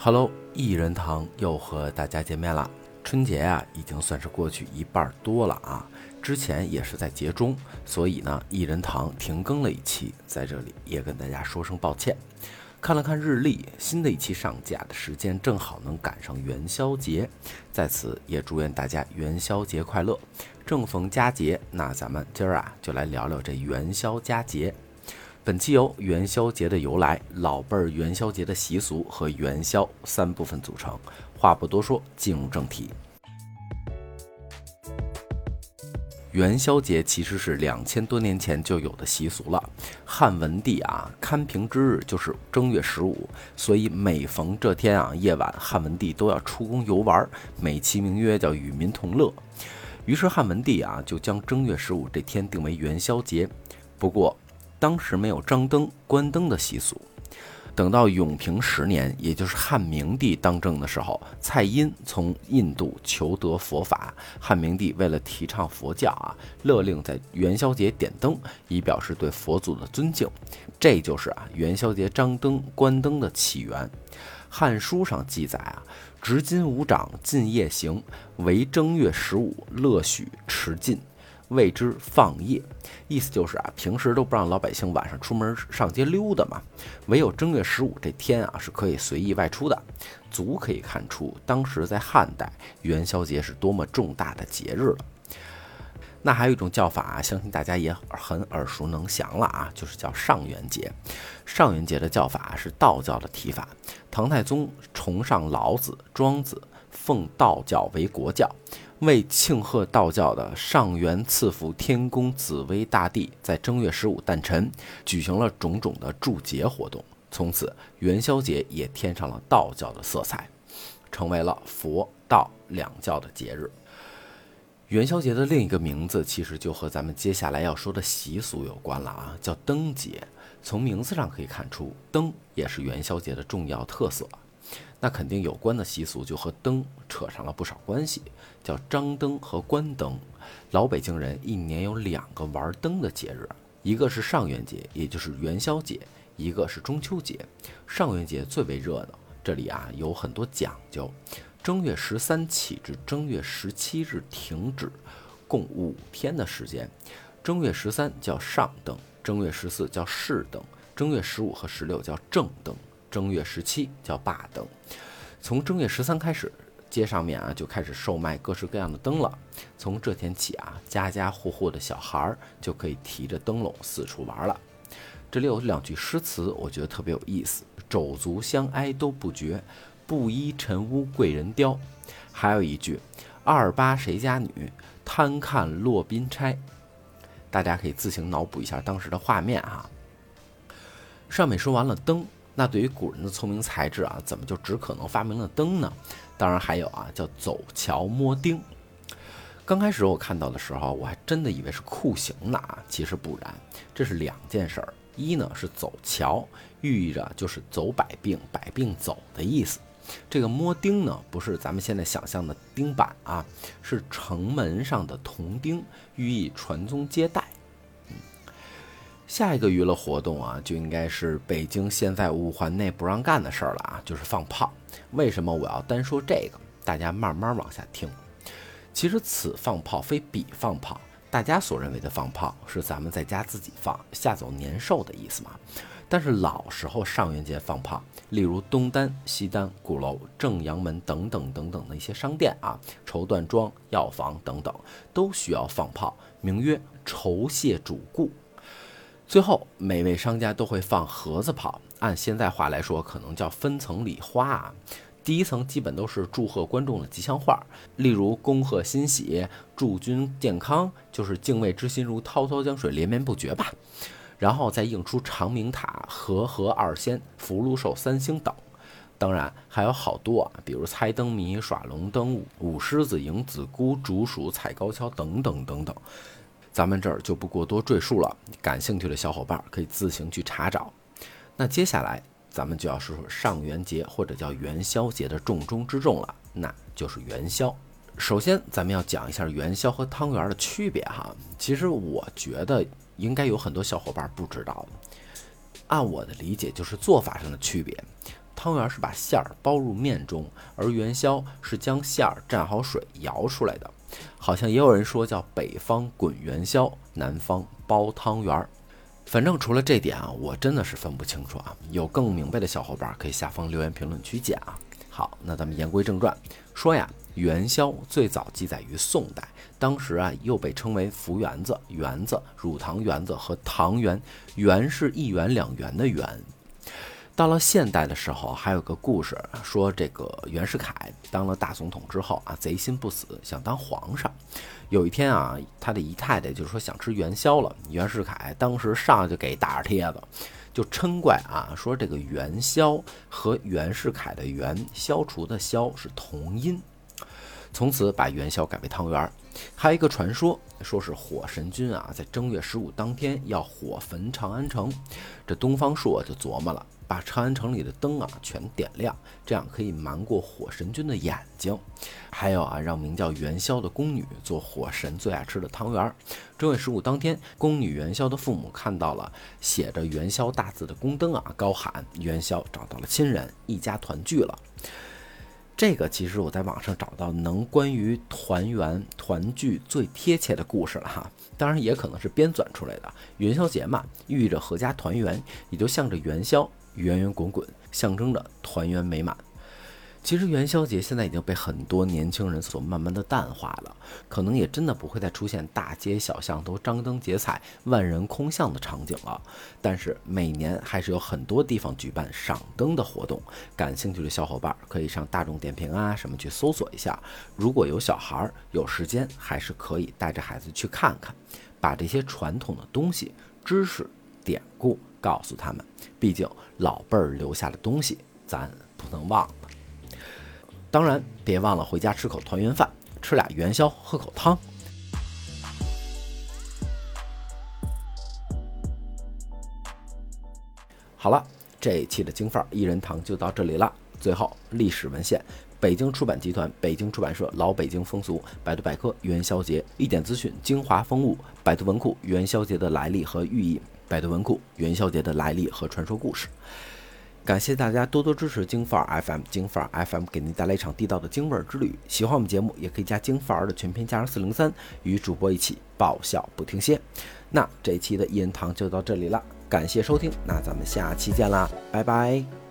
Hello，一人堂又和大家见面了。春节啊，已经算是过去一半多了啊。之前也是在节中，所以呢，一人堂停更了一期，在这里也跟大家说声抱歉。看了看日历，新的一期上架的时间正好能赶上元宵节，在此也祝愿大家元宵节快乐。正逢佳节，那咱们今儿啊，就来聊聊这元宵佳节。本期由元宵节的由来、老辈儿元宵节的习俗和元宵三部分组成。话不多说，进入正题。元宵节其实是两千多年前就有的习俗了。汉文帝啊，刊平之日就是正月十五，所以每逢这天啊夜晚，汉文帝都要出宫游玩，美其名曰叫与民同乐。于是汉文帝啊就将正月十五这天定为元宵节。不过，当时没有张灯关灯的习俗，等到永平十年，也就是汉明帝当政的时候，蔡因从印度求得佛法，汉明帝为了提倡佛教啊，勒令在元宵节点灯，以表示对佛祖的尊敬。这就是啊元宵节张灯关灯的起源。《汉书》上记载啊，执金吾掌禁夜行，唯正月十五乐许持禁。谓之放夜，意思就是啊，平时都不让老百姓晚上出门上街溜达嘛，唯有正月十五这天啊是可以随意外出的，足可以看出当时在汉代元宵节是多么重大的节日了。那还有一种叫法，相信大家也很耳熟能详了啊，就是叫上元节。上元节的叫法是道教的提法，唐太宗崇尚老子、庄子，奉道教为国教。为庆贺道教的上元赐福天宫紫薇大帝在正月十五诞辰，举行了种种的祝节活动。从此，元宵节也添上了道教的色彩，成为了佛道两教的节日。元宵节的另一个名字，其实就和咱们接下来要说的习俗有关了啊，叫灯节。从名字上可以看出，灯也是元宵节的重要特色。那肯定有关的习俗就和灯扯上了不少关系，叫张灯和关灯。老北京人一年有两个玩灯的节日，一个是上元节，也就是元宵节；一个是中秋节。上元节最为热闹，这里啊有很多讲究。正月十三起至正月十七日停止，共五天的时间。正月十三叫上灯，正月十四叫试灯，正月十五和十六叫正灯。正月十七叫罢灯，从正月十三开始，街上面啊就开始售卖各式各样的灯了。从这天起啊，家家户户的小孩儿就可以提着灯笼四处玩了。这里有两句诗词，我觉得特别有意思：“肘足相挨都不觉，布衣尘污贵人雕。”还有一句：“二八谁家女，贪看落宾钗。”大家可以自行脑补一下当时的画面啊。上面说完了灯。那对于古人的聪明才智啊，怎么就只可能发明了灯呢？当然还有啊，叫走桥摸钉。刚开始我看到的时候，我还真的以为是酷刑呢啊，其实不然，这是两件事儿。一呢是走桥，寓意着就是走百病，百病走的意思。这个摸钉呢，不是咱们现在想象的钉板啊，是城门上的铜钉，寓意传宗接代。下一个娱乐活动啊，就应该是北京现在五环内不让干的事儿了啊，就是放炮。为什么我要单说这个？大家慢慢往下听。其实此放炮非彼放炮，大家所认为的放炮是咱们在家自己放，吓走年兽的意思嘛。但是老时候上元节放炮，例如东单、西单、鼓楼、正阳门等等等等的一些商店啊，绸缎庄、药房等等，都需要放炮，名曰酬谢主顾。最后，每位商家都会放盒子炮，按现在话来说，可能叫分层礼花啊。第一层基本都是祝贺观众的吉祥话，例如“恭贺新喜”“祝君健康”，就是“敬畏之心如滔滔江水，连绵不绝”吧。然后再映出长明塔、和合二仙、福禄寿三星等。当然还有好多啊，比如猜灯谜、耍龙灯、舞狮子、迎子姑、竹鼠、踩高跷等等等等。咱们这儿就不过多赘述了，感兴趣的小伙伴可以自行去查找。那接下来咱们就要说说上元节或者叫元宵节的重中之重了，那就是元宵。首先，咱们要讲一下元宵和汤圆的区别哈。其实我觉得应该有很多小伙伴不知道。按我的理解，就是做法上的区别。汤圆是把馅儿包入面中，而元宵是将馅儿蘸好水摇出来的。好像也有人说叫北方滚元宵，南方包汤圆儿。反正除了这点啊，我真的是分不清楚啊。有更明白的小伙伴可以下方留言评论区见啊。好，那咱们言归正传，说呀，元宵最早记载于宋代，当时啊又被称为福圆子、圆子、乳糖圆子和糖圆，圆是一元两元的圆。到了现代的时候，还有个故事说，这个袁世凯当了大总统之后啊，贼心不死，想当皇上。有一天啊，他的姨太太就说想吃元宵了，袁世凯当时上来就给大耳贴子，就嗔怪啊，说这个元宵和袁世凯的元消除的消是同音，从此把元宵改为汤圆。还有一个传说，说是火神君啊，在正月十五当天要火焚长安城，这东方朔就琢磨了。把长安城里的灯啊全点亮，这样可以瞒过火神君的眼睛。还有啊，让名叫元宵的宫女做火神最爱吃的汤圆。正月十五当天，宫女元宵的父母看到了写着元宵大字的宫灯啊，高喊元宵找到了亲人，一家团聚了。这个其实我在网上找到能关于团圆团聚最贴切的故事了哈，当然也可能是编纂出来的。元宵节嘛，寓意着阖家团圆，也就向着元宵。圆圆滚滚，象征着团圆美满。其实元宵节现在已经被很多年轻人所慢慢的淡化了，可能也真的不会再出现大街小巷都张灯结彩、万人空巷的场景了。但是每年还是有很多地方举办赏灯的活动，感兴趣的小伙伴可以上大众点评啊什么去搜索一下。如果有小孩有时间，还是可以带着孩子去看看，把这些传统的东西、知识、典故。告诉他们，毕竟老辈儿留下的东西，咱不能忘了。当然，别忘了回家吃口团圆饭，吃俩元宵，喝口汤。好了，这一期的京范儿一人堂就到这里了。最后，历史文献：北京出版集团、北京出版社、老北京风俗、百度百科元宵节一点资讯、精华风物、百度文库元宵节的来历和寓意。百度文库元宵节的来历和传说故事，感谢大家多多支持京范儿 FM，京范儿 FM 给您带来一场地道的京味儿之旅。喜欢我们节目，也可以加京范儿的全拼加上四零三，与主播一起爆笑不停歇。那这期的一人堂就到这里了，感谢收听，那咱们下期见啦，拜拜。